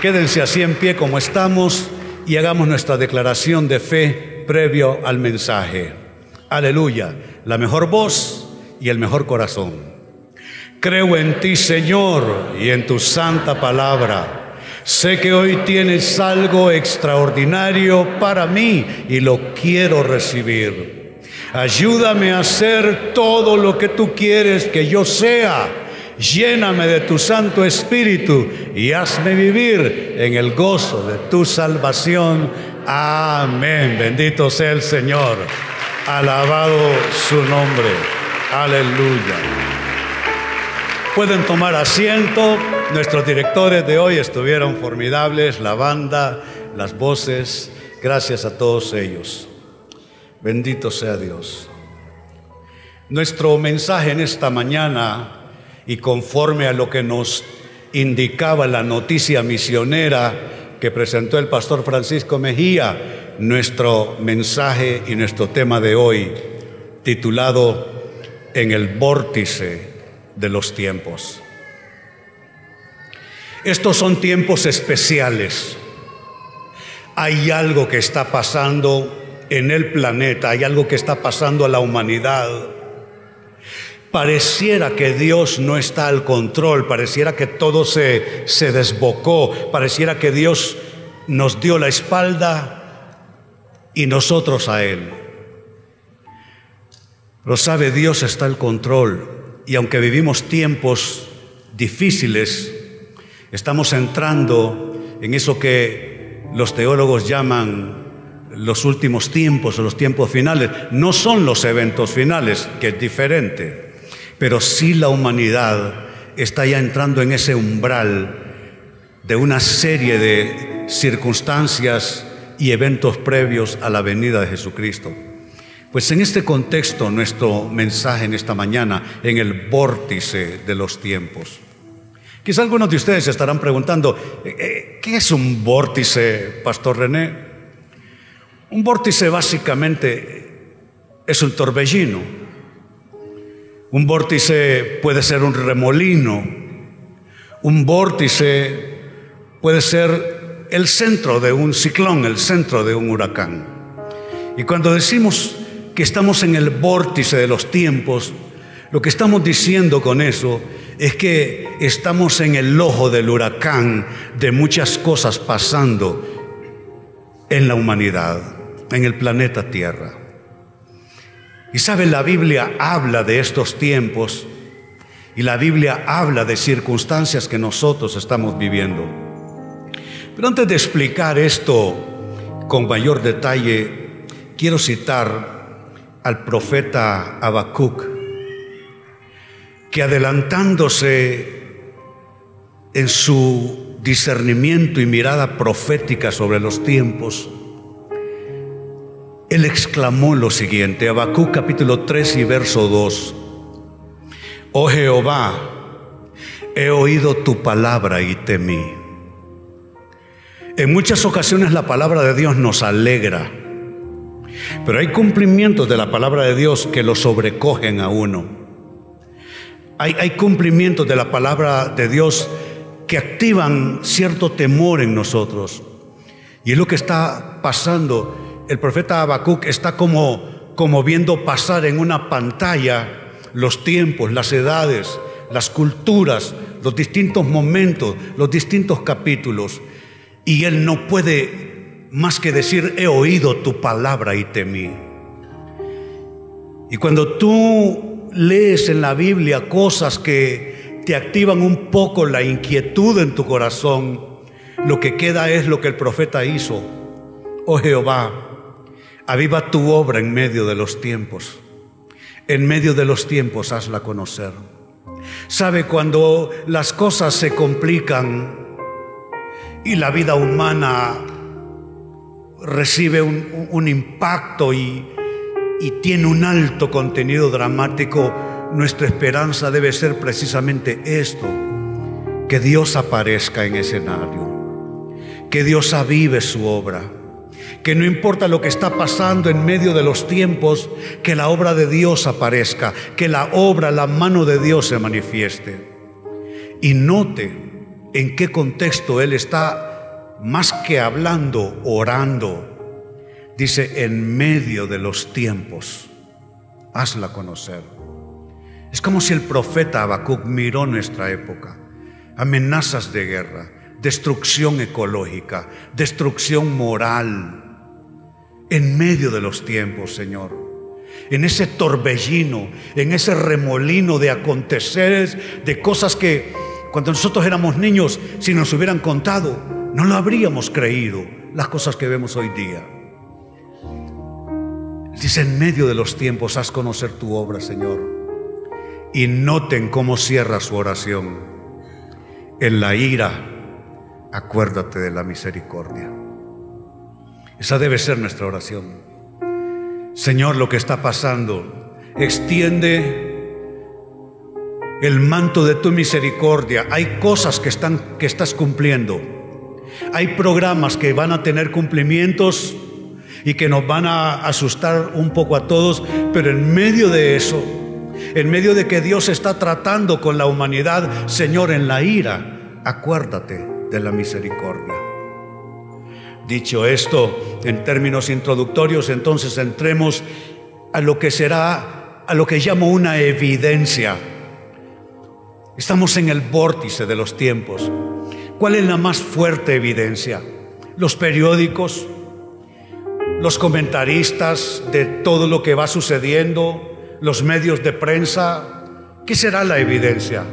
Quédense así en pie como estamos y hagamos nuestra declaración de fe previo al mensaje. Aleluya, la mejor voz y el mejor corazón. Creo en ti, Señor, y en tu santa palabra. Sé que hoy tienes algo extraordinario para mí y lo quiero recibir. Ayúdame a hacer todo lo que tú quieres que yo sea lléname de tu Santo Espíritu y hazme vivir en el gozo de tu salvación. Amén. Bendito sea el Señor. Alabado su nombre. Aleluya. Pueden tomar asiento. Nuestros directores de hoy estuvieron formidables, la banda, las voces. Gracias a todos ellos. Bendito sea Dios. Nuestro mensaje en esta mañana y conforme a lo que nos indicaba la noticia misionera que presentó el pastor Francisco Mejía, nuestro mensaje y nuestro tema de hoy, titulado En el vórtice de los tiempos. Estos son tiempos especiales. Hay algo que está pasando en el planeta, hay algo que está pasando a la humanidad Pareciera que Dios no está al control, pareciera que todo se, se desbocó, pareciera que Dios nos dio la espalda y nosotros a Él. Lo sabe, Dios está al control y aunque vivimos tiempos difíciles, estamos entrando en eso que los teólogos llaman los últimos tiempos o los tiempos finales. No son los eventos finales, que es diferente pero sí la humanidad está ya entrando en ese umbral de una serie de circunstancias y eventos previos a la venida de Jesucristo. Pues en este contexto nuestro mensaje en esta mañana, en el vórtice de los tiempos. Quizá algunos de ustedes estarán preguntando, eh, eh, ¿qué es un vórtice, Pastor René? Un vórtice básicamente es un torbellino un vórtice puede ser un remolino. Un vórtice puede ser el centro de un ciclón, el centro de un huracán. Y cuando decimos que estamos en el vórtice de los tiempos, lo que estamos diciendo con eso es que estamos en el ojo del huracán de muchas cosas pasando en la humanidad, en el planeta Tierra. Y saben, la Biblia habla de estos tiempos y la Biblia habla de circunstancias que nosotros estamos viviendo. Pero antes de explicar esto con mayor detalle, quiero citar al profeta Habacuc, que adelantándose en su discernimiento y mirada profética sobre los tiempos, él exclamó lo siguiente, Habacuc capítulo 3 y verso 2. Oh Jehová, he oído tu palabra y temí. En muchas ocasiones la palabra de Dios nos alegra, pero hay cumplimientos de la palabra de Dios que lo sobrecogen a uno. Hay, hay cumplimientos de la palabra de Dios que activan cierto temor en nosotros. Y es lo que está pasando el profeta Habacuc está como, como viendo pasar en una pantalla los tiempos, las edades, las culturas, los distintos momentos, los distintos capítulos. Y él no puede más que decir, he oído tu palabra y temí. Y cuando tú lees en la Biblia cosas que te activan un poco la inquietud en tu corazón, lo que queda es lo que el profeta hizo. Oh Jehová, Aviva tu obra en medio de los tiempos. En medio de los tiempos hazla conocer. Sabe cuando las cosas se complican y la vida humana recibe un, impacto y, y tiene un alto contenido dramático, nuestra esperanza debe ser precisamente esto, que Dios aparezca en escenario, que Dios avive su obra que no importa lo que está pasando en medio de los tiempos, que la obra de Dios aparezca, que la obra, la mano de Dios se manifieste. Y note en qué contexto Él está más que hablando, orando. Dice, en medio de los tiempos, hazla conocer. Es como si el profeta Habacuc miró nuestra época, amenazas de guerra, destrucción ecológica, destrucción moral, en medio de los tiempos, Señor. En ese torbellino, en ese remolino de aconteceres, de cosas que cuando nosotros éramos niños, si nos hubieran contado, no lo habríamos creído, las cosas que vemos hoy día. Dice, en medio de los tiempos, haz conocer tu obra, Señor. Y noten cómo cierra su oración. En la ira, acuérdate de la misericordia. Esa debe ser nuestra oración. Señor, lo que está pasando, extiende el manto de tu misericordia. Hay cosas que, están, que estás cumpliendo. Hay programas que van a tener cumplimientos y que nos van a asustar un poco a todos, pero en medio de eso, en medio de que Dios está tratando con la humanidad, Señor, en la ira, acuérdate de la misericordia. Dicho esto, en términos introductorios, entonces entremos a lo que será, a lo que llamo una evidencia. Estamos en el vórtice de los tiempos. ¿Cuál es la más fuerte evidencia? Los periódicos, los comentaristas de todo lo que va sucediendo, los medios de prensa. ¿Qué será la evidencia?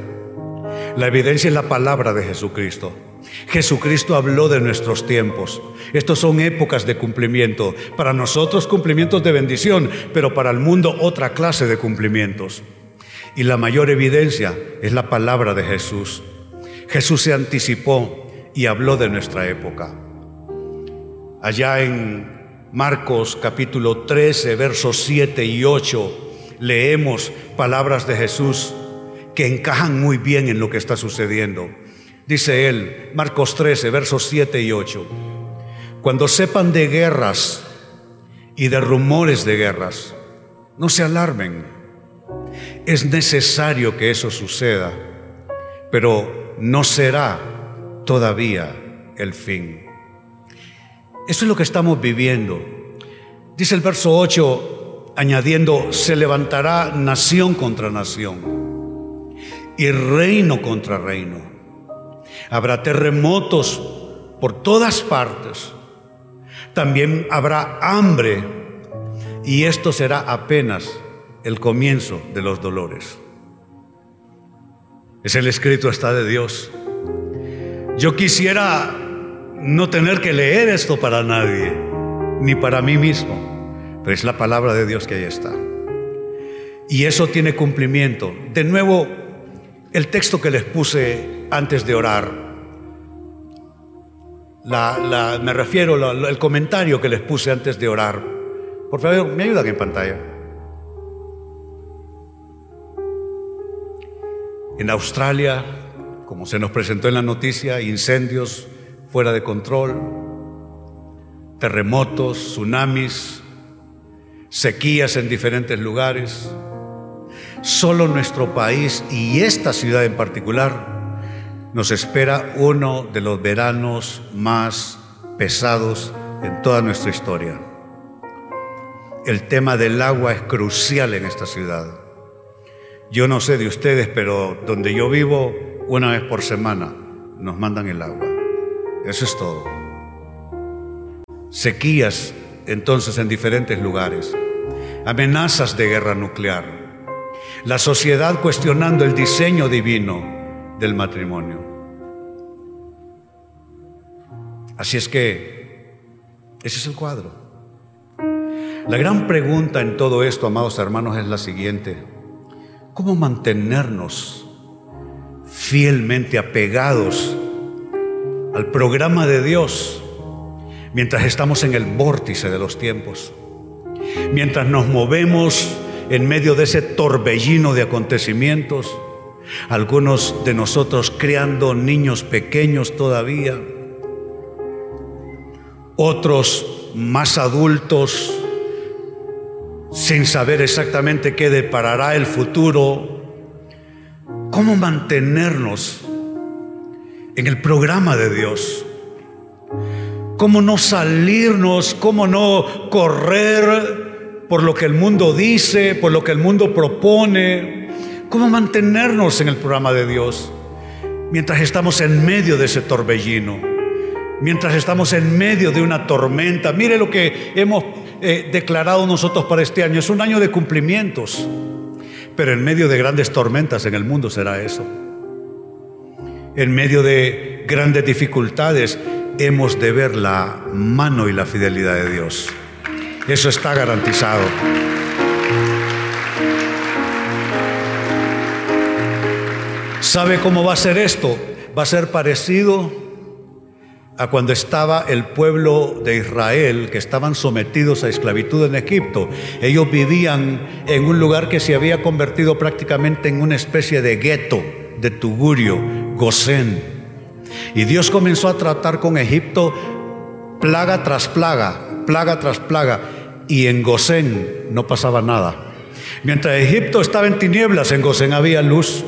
La evidencia es la palabra de Jesucristo. Jesucristo habló de nuestros tiempos. Estos son épocas de cumplimiento. Para nosotros cumplimientos de bendición, pero para el mundo otra clase de cumplimientos. Y la mayor evidencia es la palabra de Jesús. Jesús se anticipó y habló de nuestra época. Allá en Marcos capítulo 13, versos 7 y 8, leemos palabras de Jesús que encajan muy bien en lo que está sucediendo. Dice él, Marcos 13, versos 7 y 8, cuando sepan de guerras y de rumores de guerras, no se alarmen. Es necesario que eso suceda, pero no será todavía el fin. Eso es lo que estamos viviendo. Dice el verso 8, añadiendo, se levantará nación contra nación y reino contra reino Habrá terremotos por todas partes. También habrá hambre y esto será apenas el comienzo de los dolores. Es el escrito está de Dios. Yo quisiera no tener que leer esto para nadie, ni para mí mismo, pero es la palabra de Dios que ahí está. Y eso tiene cumplimiento. De nuevo, el texto que les puse antes de orar, me refiero al comentario que les puse antes de orar. Por favor, me ayudan en pantalla. En Australia, como se nos presentó en la noticia, incendios fuera de control, terremotos, tsunamis, sequías en diferentes lugares. Solo nuestro país y esta ciudad en particular nos espera uno de los veranos más pesados en toda nuestra historia. El tema del agua es crucial en esta ciudad. Yo no sé de ustedes, pero donde yo vivo, una vez por semana nos mandan el agua. Eso es todo. Sequías entonces en diferentes lugares. Amenazas de guerra nuclear. La sociedad cuestionando el diseño divino del matrimonio. Así es que ese es el cuadro. La gran pregunta en todo esto, amados hermanos, es la siguiente. ¿Cómo mantenernos fielmente apegados al programa de Dios mientras estamos en el vórtice de los tiempos? Mientras nos movemos en medio de ese torbellino de acontecimientos, algunos de nosotros creando niños pequeños todavía, otros más adultos sin saber exactamente qué deparará el futuro. ¿Cómo mantenernos en el programa de Dios? cómo no salirnos, cómo no correr por lo que el mundo dice, por lo que el mundo propone, cómo mantenernos en el programa de Dios mientras estamos en medio de ese torbellino, mientras estamos en medio de una tormenta. Mire lo que hemos eh, declarado nosotros para este año, es un año de cumplimientos, pero en medio de grandes tormentas en el mundo será eso. En medio de grandes dificultades hemos de ver la mano y la fidelidad de Dios. Eso está garantizado. ¿Sabe cómo va a ser esto? Va a ser parecido a cuando estaba el pueblo de Israel, que estaban sometidos a esclavitud en Egipto. Ellos vivían en un lugar que se había convertido prácticamente en una especie de gueto, de tugurio, Gosén. Y Dios comenzó a tratar con Egipto plaga tras plaga, plaga tras plaga. Y en Gosén no pasaba nada. Mientras Egipto estaba en tinieblas, en Gosén había luz.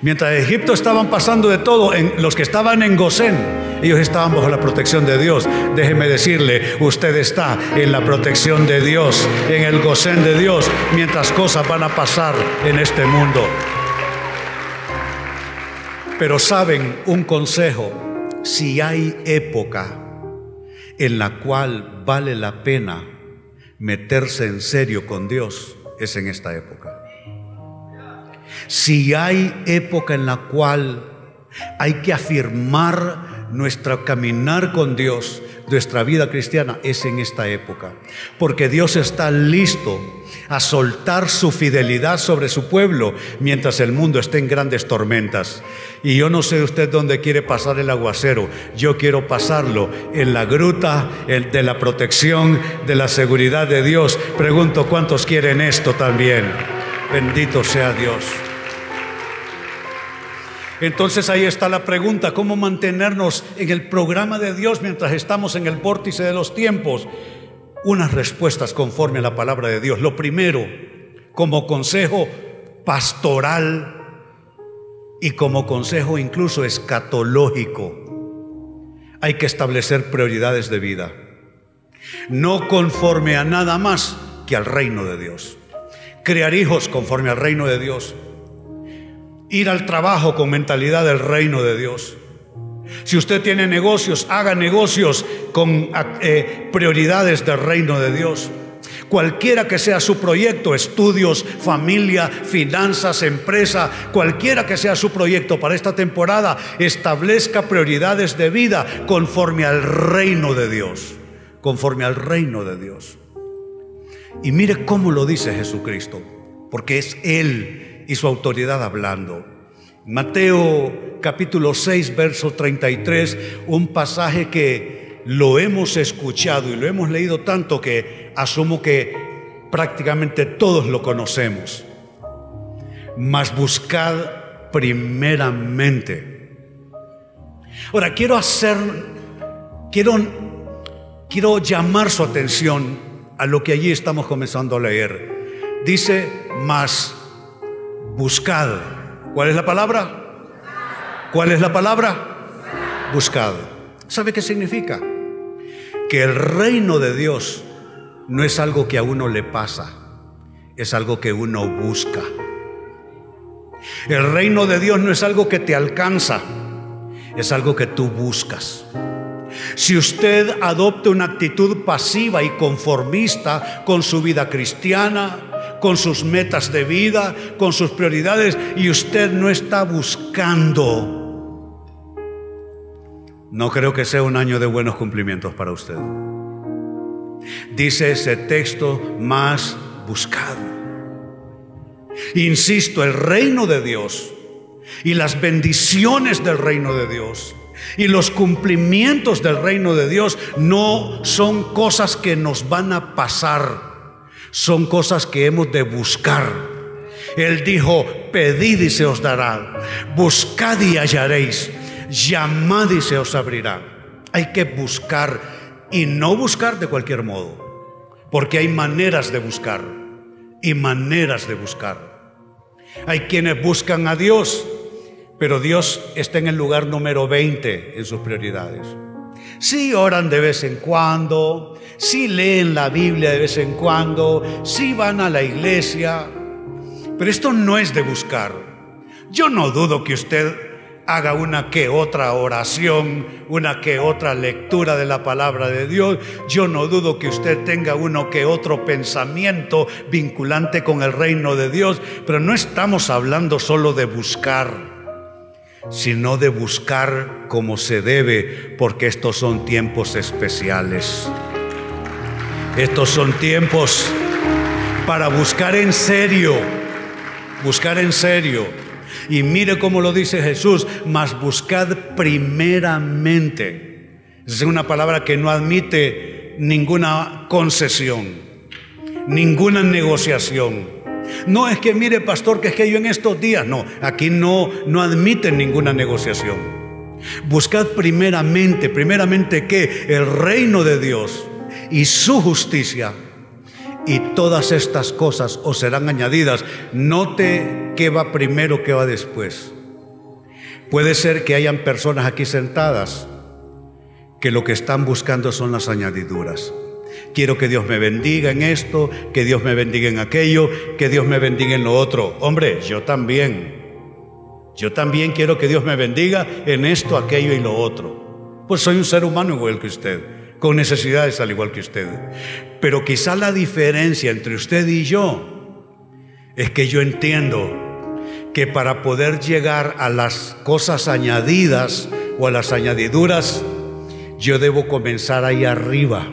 Mientras Egipto estaban pasando de todo, en, los que estaban en Gosén, ellos estaban bajo la protección de Dios. Déjeme decirle, usted está en la protección de Dios, en el Gosén de Dios, mientras cosas van a pasar en este mundo. Pero saben un consejo, si hay época en la cual vale la pena meterse en serio con Dios, es en esta época. Si hay época en la cual hay que afirmar nuestro caminar con Dios, nuestra vida cristiana, es en esta época. Porque Dios está listo a soltar su fidelidad sobre su pueblo mientras el mundo esté en grandes tormentas. Y yo no sé usted dónde quiere pasar el aguacero. Yo quiero pasarlo en la gruta de la protección, de la seguridad de Dios. Pregunto cuántos quieren esto también. Bendito sea Dios. Entonces ahí está la pregunta, ¿cómo mantenernos en el programa de Dios mientras estamos en el vórtice de los tiempos? Unas respuestas conforme a la palabra de Dios. Lo primero, como consejo pastoral y como consejo incluso escatológico, hay que establecer prioridades de vida. No conforme a nada más que al reino de Dios. Crear hijos conforme al reino de Dios ir al trabajo con mentalidad del reino de Dios. Si usted tiene negocios, haga negocios con eh, prioridades del reino de Dios. Cualquiera que sea su proyecto, estudios, familia, finanzas, empresa, cualquiera que sea su proyecto para esta temporada, establezca prioridades de vida conforme al reino de Dios, conforme al reino de Dios. Y mire cómo lo dice Jesucristo, porque es Él y su autoridad hablando. Mateo capítulo 6, verso 33, un pasaje que lo hemos escuchado y lo hemos leído tanto que asumo que prácticamente todos lo conocemos. Mas buscad primeramente. Ahora, quiero hacer, quiero, quiero llamar su atención a lo que allí estamos comenzando a leer. Dice, mas Buscad. ¿Cuál es la palabra? ¿Cuál es la palabra? Buscad. ¿Sabe qué significa? Que el reino de Dios no es algo que a uno le pasa, es algo que uno busca. El reino de Dios no es algo que te alcanza, es algo que tú buscas. Si usted adopta una actitud pasiva y conformista con su vida cristiana, con sus metas de vida, con sus prioridades, y usted no está buscando. No creo que sea un año de buenos cumplimientos para usted. Dice ese texto más buscado. Insisto, el reino de Dios y las bendiciones del reino de Dios y los cumplimientos del reino de Dios no son cosas que nos van a pasar son cosas que hemos de buscar. Él dijo, pedid y se os dará, buscad y hallaréis, llamad y se os abrirá. Hay que buscar y no buscar de cualquier modo, porque hay maneras de buscar y maneras de buscar. Hay quienes buscan a Dios, pero Dios está en el lugar número 20 en sus prioridades. Sí oran de vez en cuando, sí leen la Biblia de vez en cuando, sí van a la iglesia, pero esto no es de buscar. Yo no dudo que usted haga una que otra oración, una que otra lectura de la palabra de Dios. Yo no dudo que usted tenga uno que otro pensamiento vinculante con el reino de Dios, pero no estamos hablando solo de buscar, sino de buscar como se debe, porque estos son tiempos especiales. Estos son tiempos para buscar en serio, buscar en serio y mire cómo lo dice Jesús, mas buscad primeramente. Es una palabra que no admite ninguna concesión, ninguna negociación. No es que mire, pastor, que es que yo en estos días, no, aquí no, no admiten ninguna negociación. Buscad primeramente, primeramente que el reino de Dios y su justicia y todas estas cosas os serán añadidas. Note qué va primero, qué va después. Puede ser que hayan personas aquí sentadas que lo que están buscando son las añadiduras. Quiero que Dios me bendiga en esto, que Dios me bendiga en aquello, que Dios me bendiga en lo otro. Hombre, yo también. Yo también quiero que Dios me bendiga en esto, aquello y lo otro. Pues soy un ser humano igual que usted con necesidades al igual que usted. Pero quizá la diferencia entre usted y yo es que yo entiendo que para poder llegar a las cosas añadidas o a las añadiduras, yo debo comenzar ahí arriba,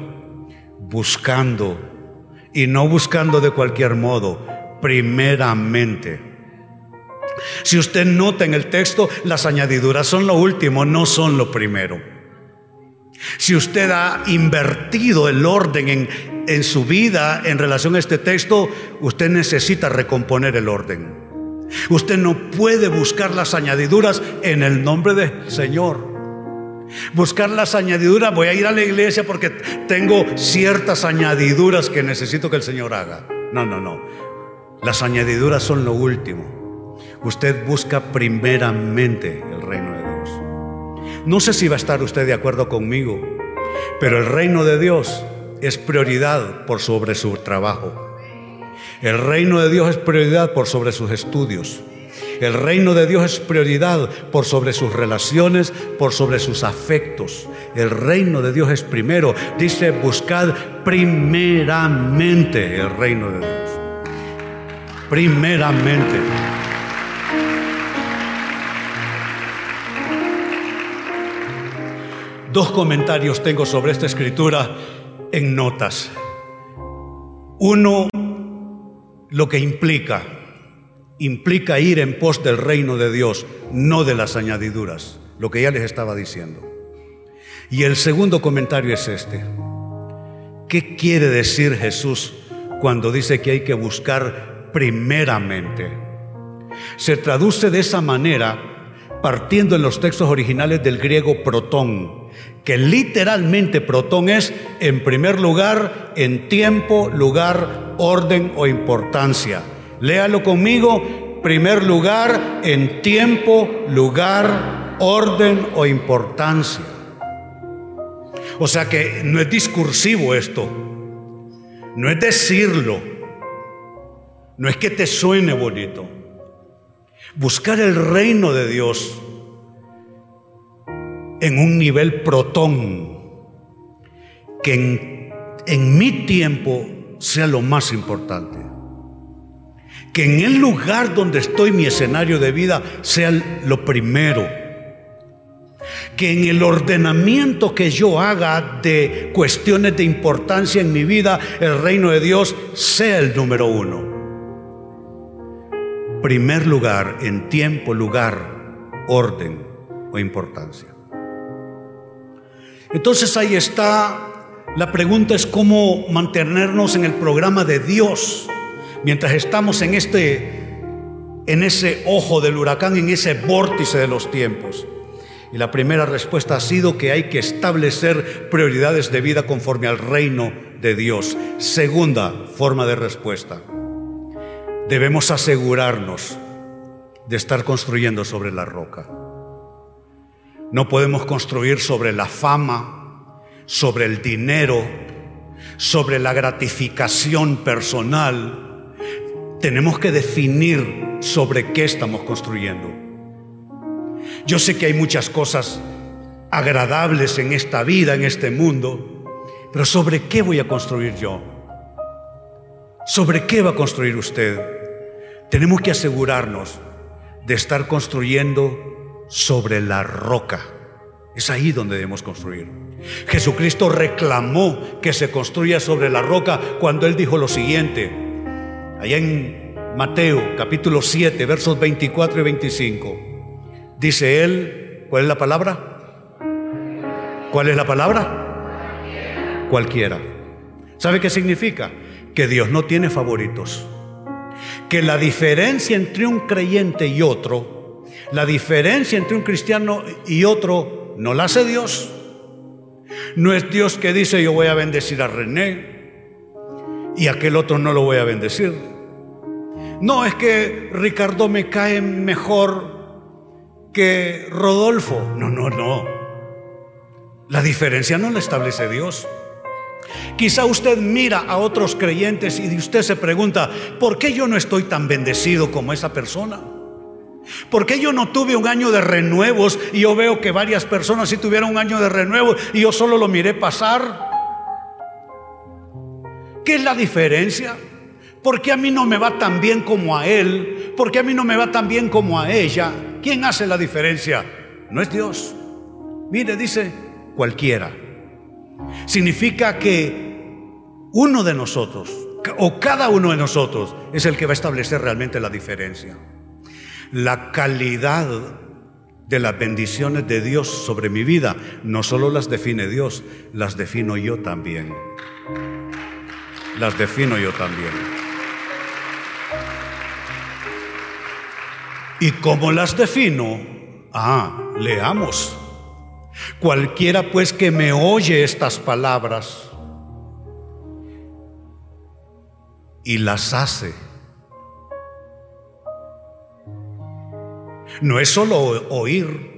buscando, y no buscando de cualquier modo, primeramente. Si usted nota en el texto, las añadiduras son lo último, no son lo primero. Si usted ha invertido el orden en, en, su vida en relación a este texto, usted necesita recomponer el orden. Usted no puede buscar las añadiduras en el nombre del Señor. Buscar las añadiduras, voy a ir a la iglesia porque tengo ciertas añadiduras que necesito que el Señor haga. No, no, no. Las añadiduras son lo último. Usted busca primeramente el reino de Dios. No sé si va a estar usted de acuerdo conmigo, pero el reino de Dios es prioridad por sobre su trabajo. El reino de Dios es prioridad por sobre sus estudios. El reino de Dios es prioridad por sobre sus relaciones, por sobre sus afectos. El reino de Dios es primero. Dice, buscad primeramente el reino de Dios. Primeramente. Dos comentarios tengo sobre esta escritura en notas. Uno, lo que implica. Implica ir en pos del reino de Dios, no de las añadiduras, lo que ya les estaba diciendo. Y el segundo comentario es este. ¿Qué quiere decir Jesús cuando dice que hay que buscar primeramente? Se traduce de esa manera partiendo en los textos originales del griego protón, que literalmente protón es, en primer lugar, en tiempo, lugar, orden o importancia. Léalo conmigo, primer lugar, en tiempo, lugar, orden o importancia. O sea que no es discursivo esto, no es decirlo, no es que te suene bonito. Buscar el reino de Dios en un nivel protón, que en, en mi tiempo sea lo más importante. Que en el lugar donde estoy, mi escenario de vida, sea lo primero. Que en el ordenamiento que yo haga de cuestiones de importancia en mi vida, el reino de Dios sea el número uno. Primer lugar, en tiempo, lugar, orden o importancia. Entonces ahí está, la pregunta es cómo mantenernos en el programa de Dios mientras estamos en este en ese ojo del huracán, en ese vórtice de los tiempos. Y la primera respuesta ha sido que hay que establecer prioridades de vida conforme al reino de Dios. Segunda forma de respuesta. Debemos asegurarnos de estar construyendo sobre la roca. No podemos construir sobre la fama, sobre el dinero, sobre la gratificación personal. Tenemos que definir sobre qué estamos construyendo. Yo sé que hay muchas cosas agradables en esta vida, en este mundo, pero ¿sobre qué voy a construir yo? ¿Sobre qué va a construir usted? Tenemos que asegurarnos de estar construyendo sobre la roca. Es ahí donde debemos construir. Jesucristo reclamó que se construya sobre la roca cuando él dijo lo siguiente, allá en Mateo capítulo 7, versos 24 y 25. Dice él, ¿cuál es la palabra? ¿Cuál es la palabra? Cualquiera. ¿Sabe qué significa? Que Dios no tiene favoritos. Que la diferencia entre un creyente y otro, la diferencia entre un cristiano y otro, no la hace Dios. No es Dios que dice yo voy a bendecir a René y aquel otro no lo voy a bendecir. No es que Ricardo me cae mejor que Rodolfo. No, no, no. La diferencia no la establece Dios. Quizá usted mira a otros creyentes y usted se pregunta, ¿por qué yo no estoy tan bendecido como esa persona? ¿Por qué yo no tuve un año de renuevos y yo veo que varias personas sí tuvieron un año de renuevos y yo solo lo miré pasar? ¿Qué es la diferencia? ¿Por qué a mí no me va tan bien como a él? ¿Por qué a mí no me va tan bien como a ella? ¿Quién hace la diferencia? No es Dios. Mire, dice, cualquiera. Significa que uno de nosotros, o cada uno de nosotros, es el que va a establecer realmente la diferencia. La calidad de las bendiciones de Dios sobre mi vida no solo las define Dios, las defino yo también. Las defino yo también. ¿Y cómo las defino? Ah, leamos. Cualquiera pues que me oye estas palabras y las hace, no es solo oír,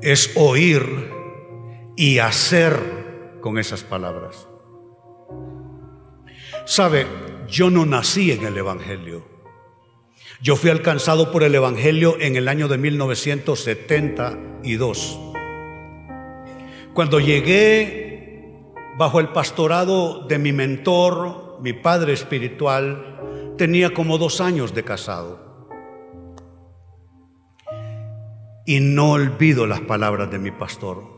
es oír y hacer con esas palabras. Sabe, yo no nací en el Evangelio. Yo fui alcanzado por el Evangelio en el año de 1972. Cuando llegué bajo el pastorado de mi mentor, mi padre espiritual, tenía como dos años de casado. Y no olvido las palabras de mi pastor.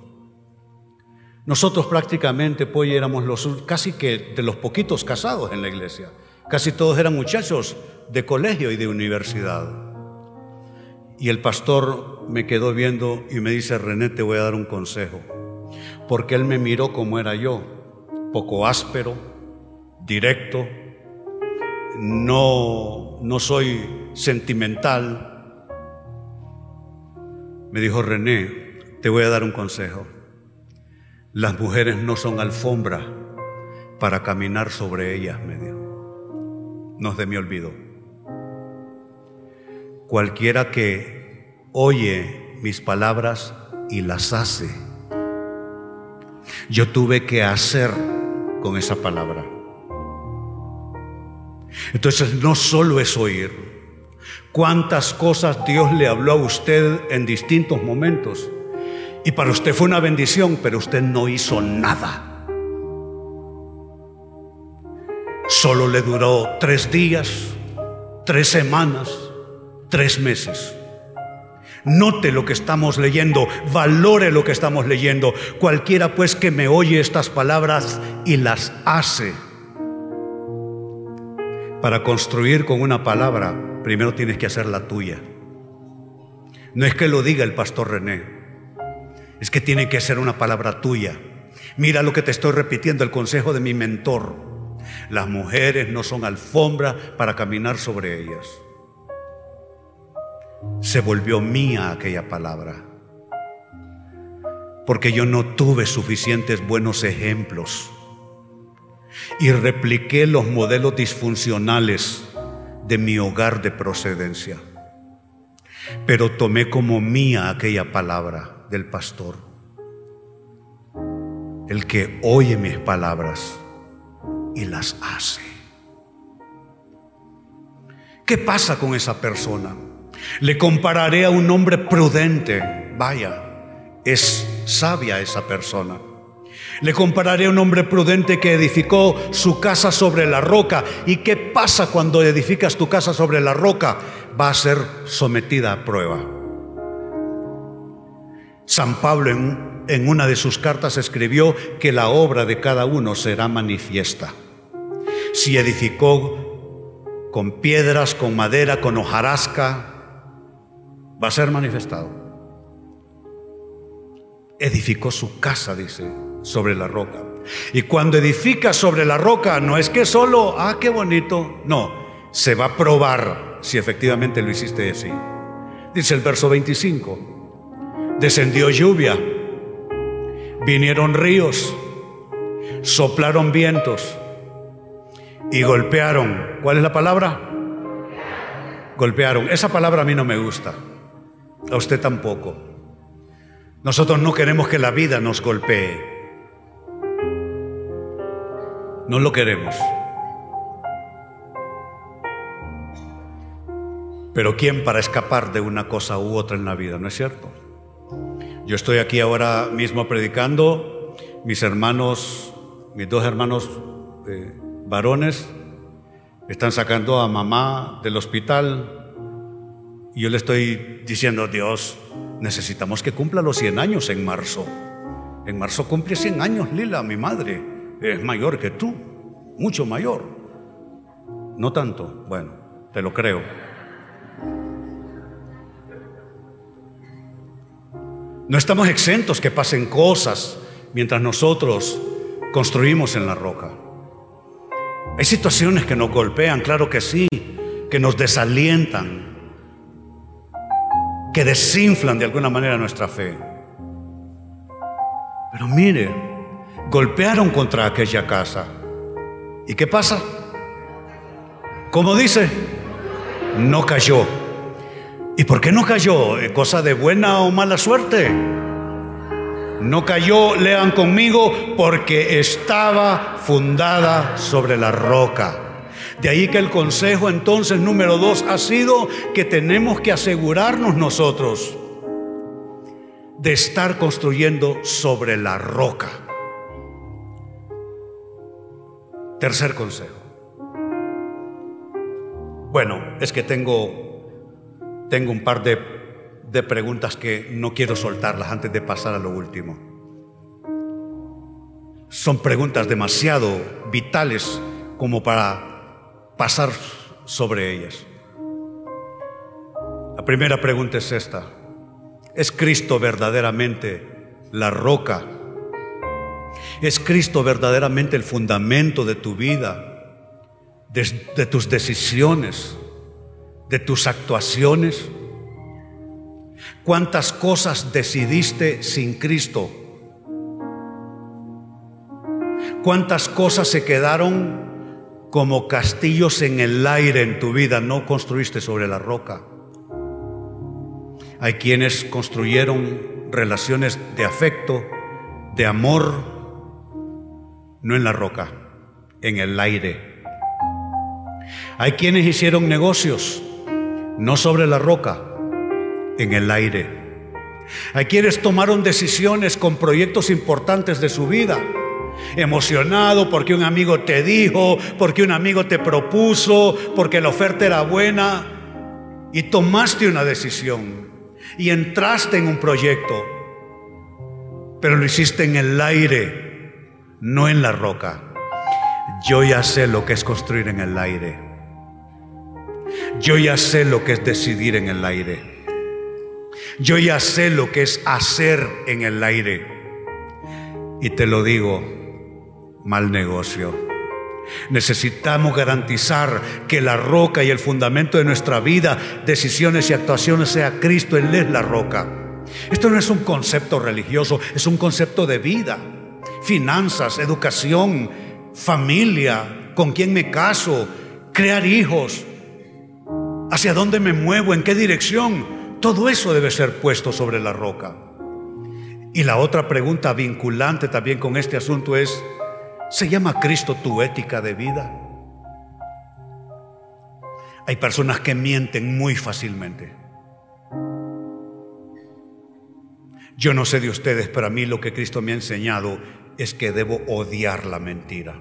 Nosotros prácticamente pues éramos los casi que de los poquitos casados en la iglesia. Casi todos eran muchachos de colegio y de universidad. Y el pastor me quedó viendo y me dice, René, te voy a dar un consejo. Porque él me miró como era yo, poco áspero, directo, no, no soy sentimental. Me dijo, René, te voy a dar un consejo. Las mujeres no son alfombra para caminar sobre ellas, me dijo no de mi olvido. Cualquiera que oye mis palabras y las hace, yo tuve que hacer con esa palabra. Entonces no solo es oír, cuántas cosas Dios le habló a usted en distintos momentos. Y para usted fue una bendición, pero usted no hizo nada. Solo le duró tres días, tres semanas, tres meses. Note lo que estamos leyendo, valore lo que estamos leyendo. Cualquiera pues que me oye estas palabras y las hace. Para construir con una palabra, primero tienes que hacer la tuya. No es que lo diga el pastor René, es que tiene que ser una palabra tuya. Mira lo que te estoy repitiendo, el consejo de mi mentor. Las mujeres no son alfombra para caminar sobre ellas. Se volvió mía aquella palabra. Porque yo no tuve suficientes buenos ejemplos. Y repliqué los modelos disfuncionales de mi hogar de procedencia. pero tomé como mía aquella palabra del pastor. El que oye mis palabras y las hace. ¿Qué pasa con esa persona? Le compararé a un hombre prudente. Vaya, es sabia esa persona. Le compararé a un hombre prudente que edificó su casa sobre la roca. ¿Y qué pasa cuando edificas tu casa sobre la roca? Va a ser sometida a prueba. San Pablo en, una de sus cartas escribió que la obra de cada uno será manifiesta. Si edificó con piedras, con madera, con hojarasca, va a ser manifestado. Edificó su casa, dice, sobre la roca. Y cuando edifica sobre la roca, no es que solo, ah, qué bonito, no, se va a probar si efectivamente lo hiciste así. Dice el verso 25, descendió lluvia, vinieron ríos, soplaron vientos y golpearon. ¿Cuál es la palabra? Golpearon. Esa palabra a mí no me gusta, a usted tampoco. Nosotros no queremos que la vida nos golpee. No lo queremos. Pero ¿quién para escapar de una cosa u otra en la vida? ¿No es cierto? Yo estoy aquí ahora mismo predicando, mis hermanos, mis dos hermanos eh, varones, están sacando a mamá del hospital y yo le estoy diciendo, Dios, necesitamos que cumpla los 100 años en marzo. En marzo cumple 100 años Lila, mi madre es mayor que tú, mucho mayor. No tanto, bueno, te lo creo. No estamos exentos que pasen cosas mientras nosotros construimos en la roca. Hay situaciones que nos golpean, claro que sí, que nos desalientan, que desinflan de alguna manera nuestra fe. Pero mire, golpearon contra aquella casa. ¿Y qué pasa? Como dice, no cayó. ¿Y por qué no cayó? ¿Cosa de buena o mala suerte? No cayó, lean conmigo, porque estaba fundada sobre la roca. De ahí que el consejo entonces número dos ha sido que tenemos que asegurarnos nosotros de estar construyendo sobre la roca. Tercer consejo. Bueno, es que tengo, tengo un par de, de preguntas que no quiero soltarlas antes de pasar a lo último. Son preguntas demasiado vitales como para pasar sobre ellas. La primera pregunta es esta. ¿Es Cristo verdaderamente la roca ¿Es Cristo verdaderamente el fundamento de tu vida, de, tus decisiones, de tus actuaciones? ¿Cuántas cosas decidiste sin Cristo? ¿Cuántas cosas se quedaron como castillos en el aire en tu vida? No construiste sobre la roca. Hay quienes construyeron relaciones de afecto, de amor, no en la roca, en el aire. Hay quienes hicieron negocios, no sobre la roca, en el aire. Hay quienes tomaron decisiones con proyectos importantes de su vida, emocionado porque un amigo te dijo, porque un amigo te propuso, porque la oferta era buena, y tomaste una decisión y entraste en un proyecto, pero lo hiciste en el aire no en la roca. Yo ya sé lo que es construir en el aire. Yo ya sé lo que es decidir en el aire. Yo ya sé lo que es hacer en el aire. Y te lo digo, mal negocio. Necesitamos garantizar que la roca y el fundamento de nuestra vida, decisiones y actuaciones sea Cristo, Él es la roca. Esto no es un concepto religioso, es un concepto de vida finanzas, educación, familia, con quién me caso, crear hijos, hacia dónde me muevo, en qué dirección. Todo eso debe ser puesto sobre la roca. Y la otra pregunta vinculante también con este asunto es, ¿se llama Cristo tu ética de vida? Hay personas que mienten muy fácilmente. Yo no sé de ustedes, pero a mí lo que Cristo me ha enseñado es que debo odiar la mentira,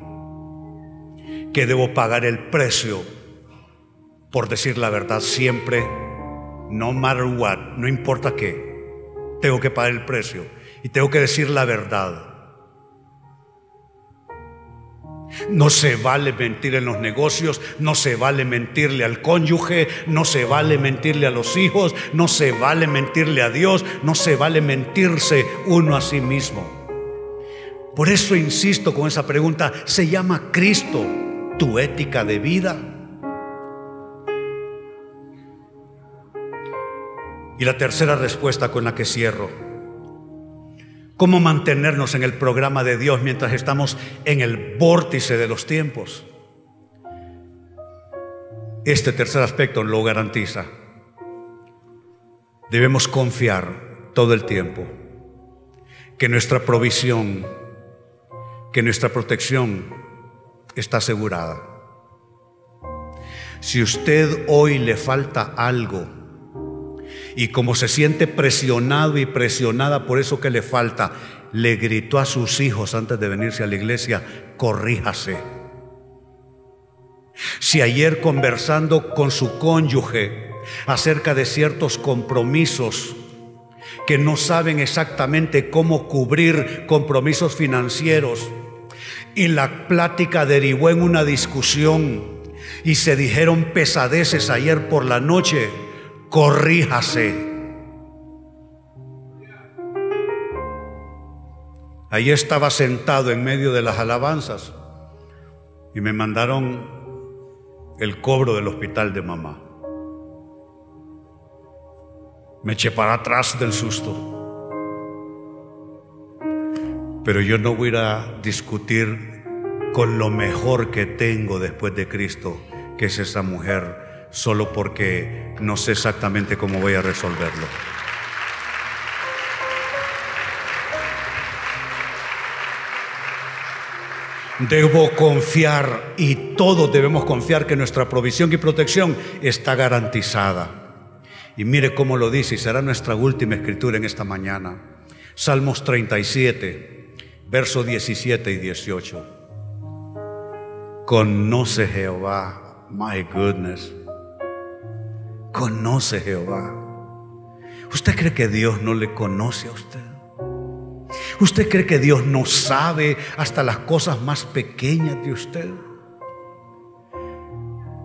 que debo pagar el precio por decir la verdad siempre, no matter what, no importa qué, tengo que pagar el precio y tengo que decir la verdad. No se vale mentir en los negocios, no se vale mentirle al cónyuge, no se vale mentirle a los hijos, no se vale mentirle a Dios, no se vale mentirse uno a sí mismo. Por eso insisto con esa pregunta, ¿se llama Cristo tu ética de vida? Y la tercera respuesta con la que cierro cómo mantenernos en el programa de Dios mientras estamos en el vórtice de los tiempos. Este tercer aspecto lo garantiza. Debemos confiar todo el tiempo que nuestra provisión, que nuestra protección está asegurada. Si usted hoy le falta algo, y como se siente presionado y presionada por eso que le falta, le gritó a sus hijos antes de venirse a la iglesia, corríjase. Si ayer conversando con su cónyuge acerca de ciertos compromisos que no saben exactamente cómo cubrir compromisos financieros y la plática derivó en una discusión y se dijeron pesadeces ayer por la noche, corríjase. Ahí estaba sentado en medio de las alabanzas y me mandaron el cobro del hospital de mamá. Me eché para atrás del susto. Pero yo no voy a discutir con lo mejor que tengo después de Cristo, que es esa mujer solo porque no sé exactamente cómo voy a resolverlo. Debo confiar y todos debemos confiar que nuestra provisión y protección está garantizada. Y mire cómo lo dice y será nuestra última escritura en esta mañana. Salmos 37, versos 17 y 18. Conoce Jehová, my goodness conoce Jehová. ¿Usted cree que Dios no le conoce a usted? ¿Usted cree que Dios no sabe hasta las cosas más pequeñas de usted?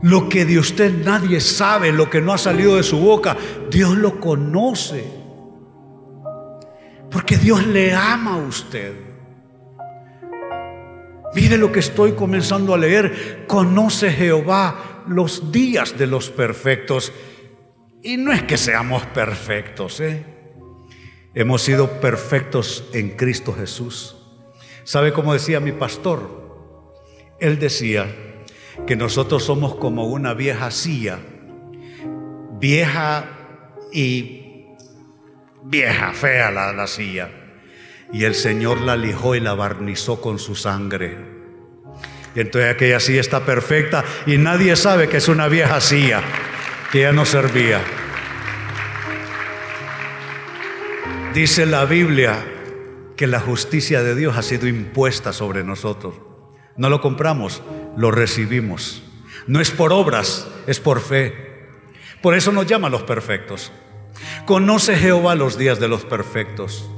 Lo que de usted nadie sabe, lo que no ha salido de su boca, Dios lo conoce. Porque Dios le ama a usted. Mire lo que estoy comenzando a leer. Conoce Jehová los días de los perfectos y no es que seamos perfectos, ¿eh? Hemos sido perfectos en Cristo Jesús. ¿Sabe cómo decía mi pastor? Él decía que nosotros somos como una vieja silla, vieja y vieja, fea la, la silla. Y el Señor la lijó y la barnizó con su sangre. Y entonces aquella silla está perfecta y nadie sabe que es una vieja silla que ya no servía. Dice la Biblia que la justicia de Dios ha sido impuesta sobre nosotros. No lo compramos, lo recibimos. No es por obras, es por fe. Por eso nos llama los perfectos. Conoce Jehová los días de los perfectos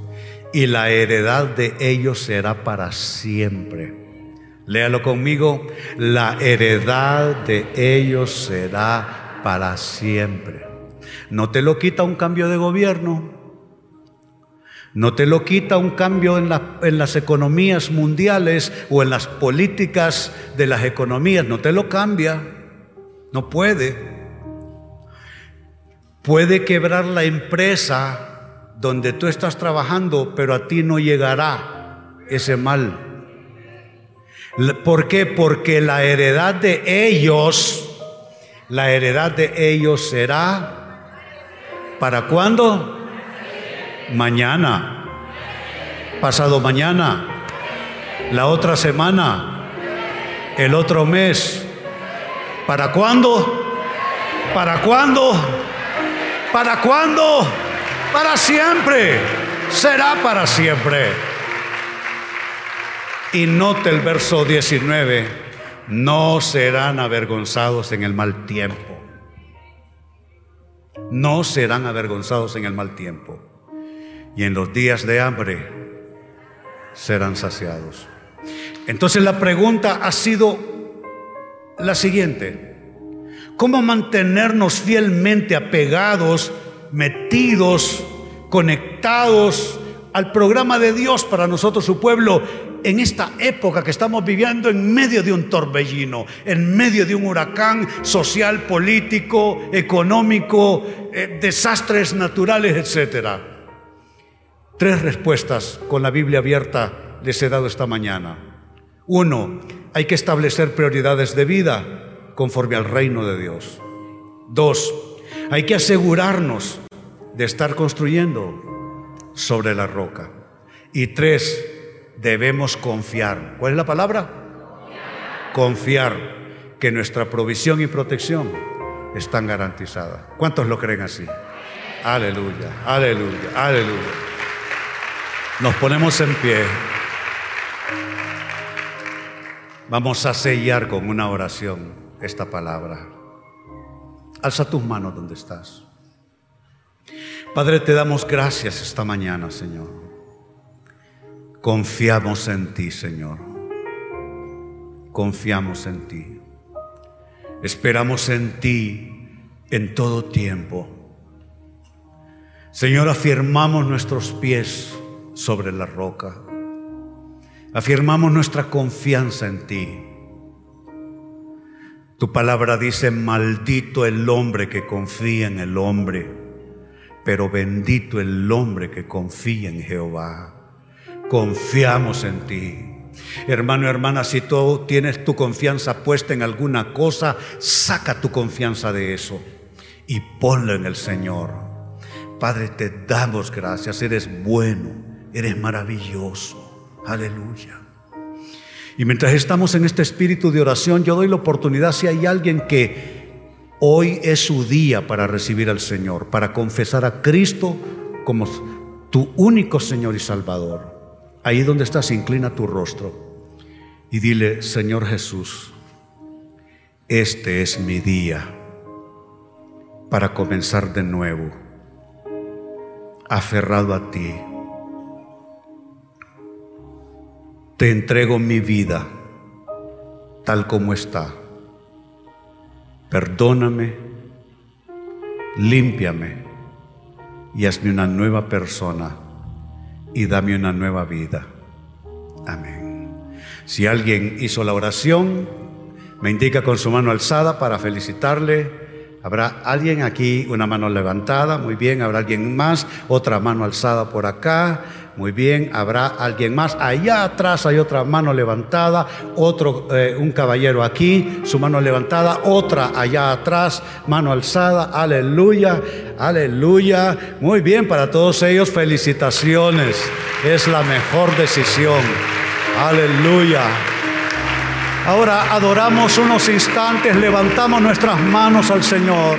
y la heredad de ellos será para siempre. Léalo conmigo, la heredad de ellos será para siempre. No te lo quita un cambio de gobierno, no te lo quita un cambio en, en, las economías mundiales o en las políticas de las economías, no te lo cambia, no puede. Puede quebrar la empresa donde tú estás trabajando, pero a ti no llegará ese mal. ¿Por qué? Porque la heredad de ellos la heredad de ellos será ¿Para cuándo? Mañana. Pasado mañana. La otra semana. El otro mes. ¿Para cuándo? ¿Para cuándo? ¿Para cuándo? Para siempre. Será para siempre. Y note el verso 19. No serán avergonzados en el mal tiempo. No serán avergonzados en el mal tiempo. Y en los días de hambre serán saciados. Entonces la pregunta ha sido la siguiente. ¿Cómo mantenernos fielmente apegados, metidos, conectados al programa de Dios para nosotros, su pueblo, en esta época que estamos viviendo en medio de un torbellino, en medio de un huracán social, político, económico, eh, desastres naturales, etcétera? Tres respuestas con la Biblia abierta les he dado esta mañana. Uno, hay que establecer prioridades de vida conforme al reino de Dios. Dos, hay que asegurarnos de estar construyendo sobre la roca. Y tres, debemos confiar. ¿Cuál es la palabra? Confiar, que nuestra provisión y protección están garantizadas. ¿Cuántos lo creen así? Aleluya, aleluya, aleluya. Nos ponemos en pie. Vamos a sellar con una oración esta palabra. Alza tus manos donde estás. Padre, te damos gracias esta mañana, Señor. Confiamos en ti, Señor. Confiamos en ti. Esperamos en ti en todo tiempo. Señor, afirmamos nuestros pies sobre la roca. Afirmamos nuestra confianza en ti. Tu palabra dice, maldito el hombre que confía en el hombre, pero bendito el hombre que confía en Jehová. Confiamos en ti. Hermano, hermana, si tú tienes tu confianza puesta en alguna cosa, saca tu confianza de eso y ponlo en el Señor. Padre, te damos gracias, eres bueno, eres maravilloso. Aleluya. Y mientras estamos en este espíritu de oración, yo doy la oportunidad si hay alguien que hoy es su día para recibir al Señor, para confesar a Cristo como tu único Señor y Salvador. Ahí donde estás, inclina tu rostro y dile, Señor Jesús, este es mi día para comenzar de nuevo, aferrado a ti Te entrego mi vida tal como está. Perdóname, límpiame y hazme una nueva persona y dame una nueva vida. Amén. Si alguien hizo la oración, me indica con su mano alzada para felicitarle. Habrá alguien aquí, una mano levantada, muy bien, habrá alguien más, otra mano alzada por acá, muy bien, habrá alguien más. Allá atrás hay otra mano levantada, otro, eh, un caballero aquí, su mano levantada, otra allá atrás, mano alzada. Aleluya, aleluya. Muy bien, para todos ellos, felicitaciones. Es la mejor decisión. Aleluya. Ahora adoramos unos instantes, levantamos nuestras manos al Señor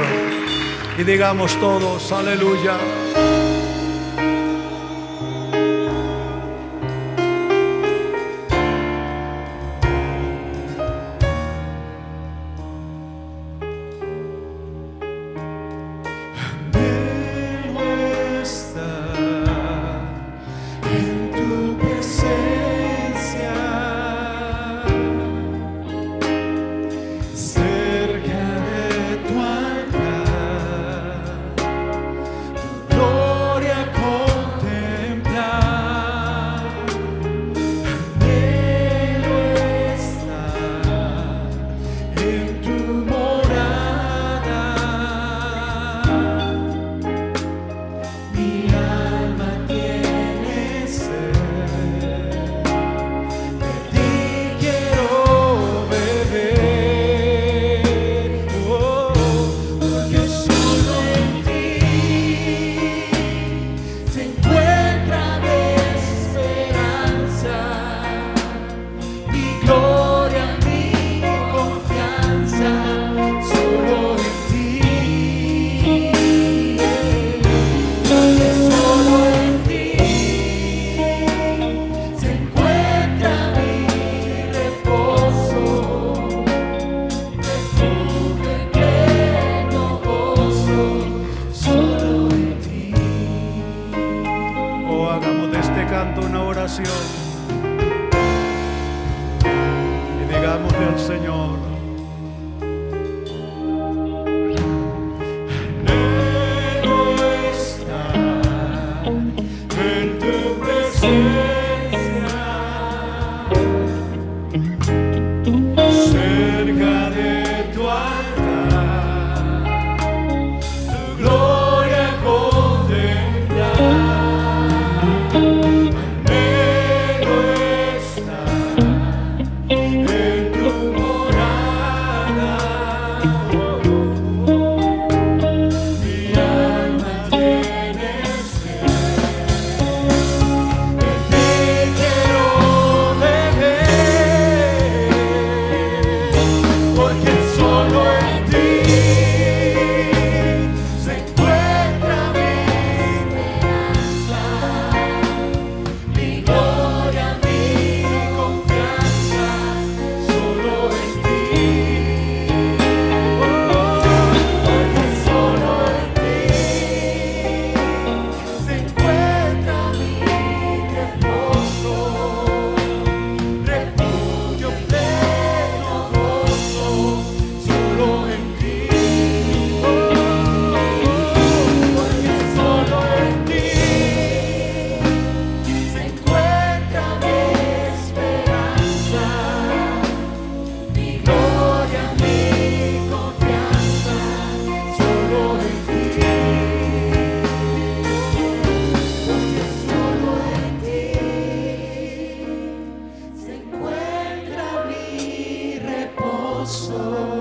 y digamos todos, aleluya.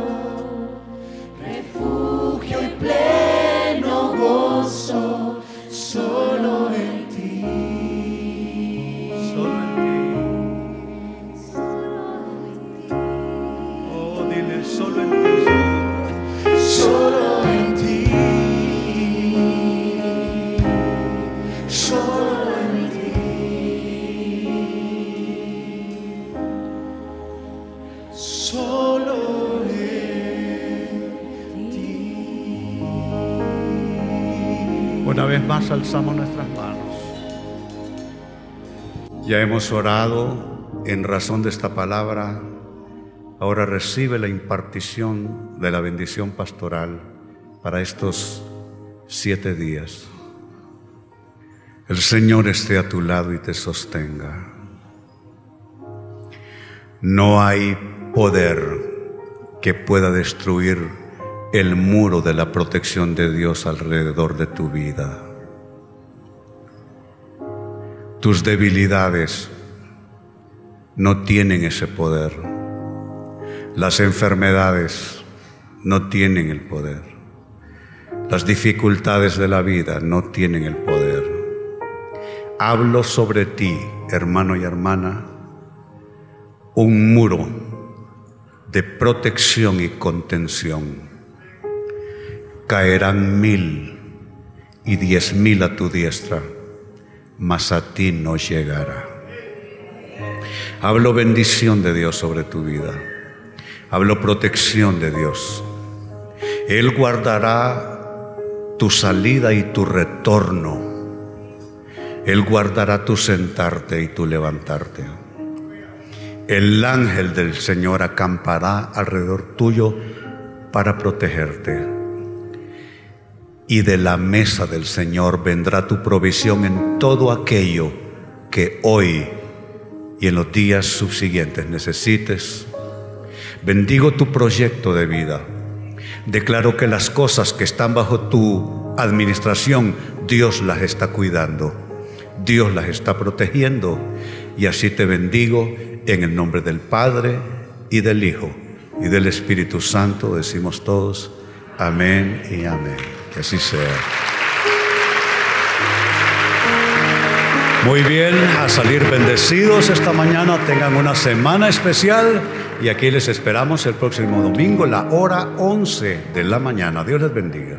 love. Hemos orado en razón de esta palabra. Ahora recibe la impartición de la bendición pastoral para estos siete días. El Señor esté a tu lado y te sostenga. No hay poder que pueda destruir el muro de la protección de Dios alrededor de tu vida. Tus debilidades no tienen ese poder. Las enfermedades no tienen el poder. Las dificultades de la vida no tienen el poder. Hablo sobre ti, hermano y hermana, un muro de protección y contención. Caerán mil y diez mil a tu diestra mas a ti no llegará. Hablo bendición de Dios sobre tu vida. Hablo protección de Dios. Él guardará tu salida y tu retorno. Él guardará tu sentarte y tu levantarte. El ángel del Señor acampará alrededor tuyo para protegerte y de la mesa del Señor vendrá tu provisión en todo aquello que hoy y en los días subsiguientes necesites. Bendigo tu proyecto de vida. Declaro que las cosas que están bajo tu administración, Dios las está cuidando, Dios las está protegiendo. Y así te bendigo en el nombre del Padre y del Hijo y del Espíritu Santo. Decimos todos, amén y amén. Que así sea. Muy bien, a salir bendecidos esta mañana, tengan una semana especial y aquí les esperamos el próximo domingo, la hora 11 de la mañana. Dios les bendiga.